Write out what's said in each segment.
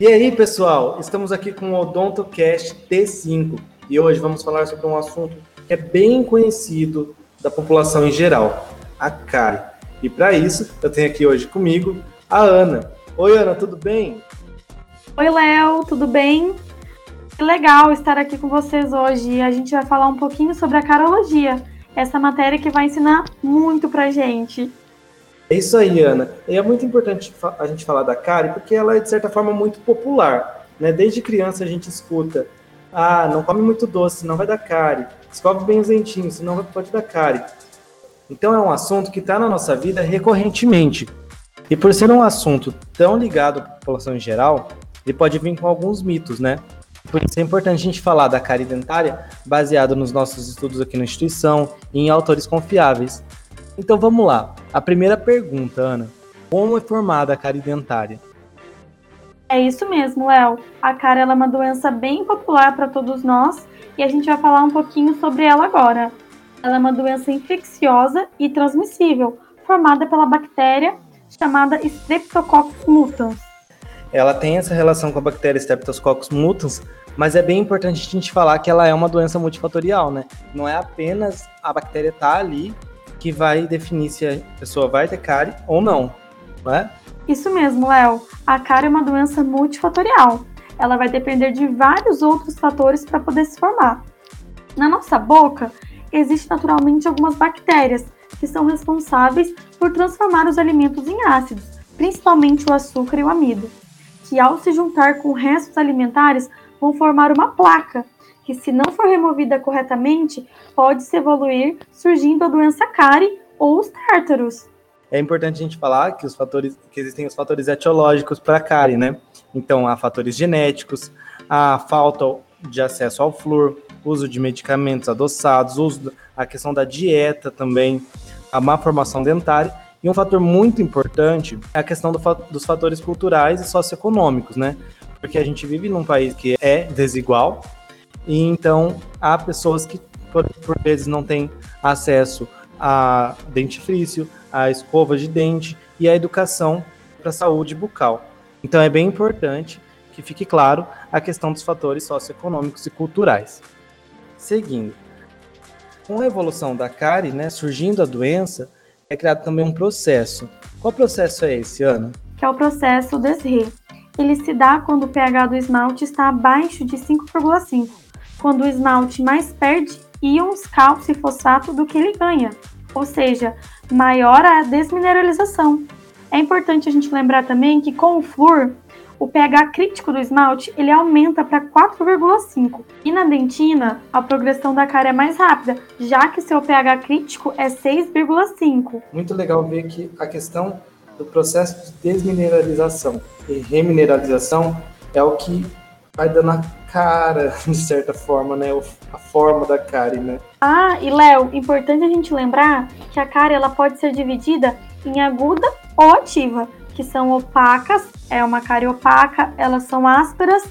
E aí, pessoal, estamos aqui com o OdontoCast T5 e hoje vamos falar sobre um assunto que é bem conhecido da população em geral, a cárie. E para isso, eu tenho aqui hoje comigo a Ana. Oi, Ana, tudo bem? Oi, Léo, tudo bem? Que legal estar aqui com vocês hoje. A gente vai falar um pouquinho sobre a carologia, essa matéria que vai ensinar muito pra gente. É isso aí, Ana. E é muito importante a gente falar da cárie porque ela é, de certa forma, muito popular. Né? Desde criança a gente escuta, ah, não come muito doce, senão vai dar cárie. Escove bem os dentinhos, senão pode dar cárie. Então é um assunto que está na nossa vida recorrentemente. E por ser um assunto tão ligado à população em geral, ele pode vir com alguns mitos, né? Por isso é importante a gente falar da cárie dentária baseado nos nossos estudos aqui na instituição e em autores confiáveis. Então vamos lá. A primeira pergunta, Ana. Como é formada a cárie dentária? É isso mesmo, Léo. A cárie é uma doença bem popular para todos nós e a gente vai falar um pouquinho sobre ela agora. Ela é uma doença infecciosa e transmissível, formada pela bactéria chamada Streptococcus mutans. Ela tem essa relação com a bactéria Streptococcus mutans, mas é bem importante a gente falar que ela é uma doença multifatorial, né? Não é apenas a bactéria estar tá ali que vai definir se a pessoa vai ter cárie ou não, não é? Isso mesmo, Léo. A cárie é uma doença multifatorial. Ela vai depender de vários outros fatores para poder se formar. Na nossa boca, existem naturalmente algumas bactérias que são responsáveis por transformar os alimentos em ácidos, principalmente o açúcar e o amido, que ao se juntar com restos alimentares vão formar uma placa que, se não for removida corretamente, pode se evoluir, surgindo a doença cárie ou os tártaros. É importante a gente falar que os fatores que existem os fatores etiológicos para a cárie, né? Então, há fatores genéticos, a falta de acesso ao flúor, uso de medicamentos adoçados, uso a questão da dieta também, a má formação dentária e um fator muito importante é a questão do, dos fatores culturais e socioeconômicos, né? Porque a gente vive num país que é desigual, e então há pessoas que por, por vezes não têm acesso a dentifrício, a escova de dente e a educação para a saúde bucal. Então é bem importante que fique claro a questão dos fatores socioeconômicos e culturais. Seguindo, com a evolução da cárie, né, surgindo a doença, é criado também um processo. Qual processo é esse, Ana? Que é o processo DESRE. Ele se dá quando o pH do esmalte está abaixo de 5,5 quando o esmalte mais perde íons cálcio e fosfato do que ele ganha, ou seja, maior a desmineralização. É importante a gente lembrar também que com o flúor, o pH crítico do esmalte ele aumenta para 4,5 e na dentina a progressão da cárie é mais rápida, já que seu pH crítico é 6,5. Muito legal ver que a questão do processo de desmineralização e remineralização é o que vai dando a cara, de certa forma, né? A forma da cárie, né? Ah, e Léo, importante a gente lembrar que a cárie ela pode ser dividida em aguda ou ativa, que são opacas, é uma cárie opaca, elas são ásperas,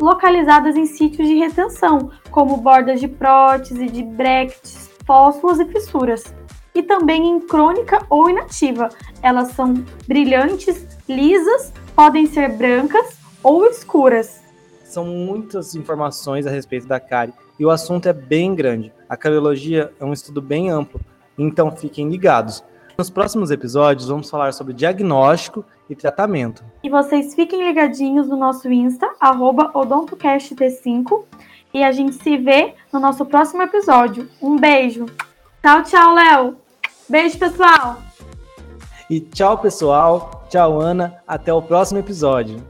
localizadas em sítios de retenção, como bordas de prótese, de bractes, fósforos e fissuras. E também em crônica ou inativa. Elas são brilhantes, lisas, podem ser brancas ou escuras são muitas informações a respeito da cárie e o assunto é bem grande. A cariologia é um estudo bem amplo, então fiquem ligados. Nos próximos episódios vamos falar sobre diagnóstico e tratamento. E vocês fiquem ligadinhos no nosso Insta, odontocast5, e a gente se vê no nosso próximo episódio. Um beijo. Tchau, tchau, Léo. Beijo, pessoal. E tchau, pessoal. Tchau, Ana. Até o próximo episódio.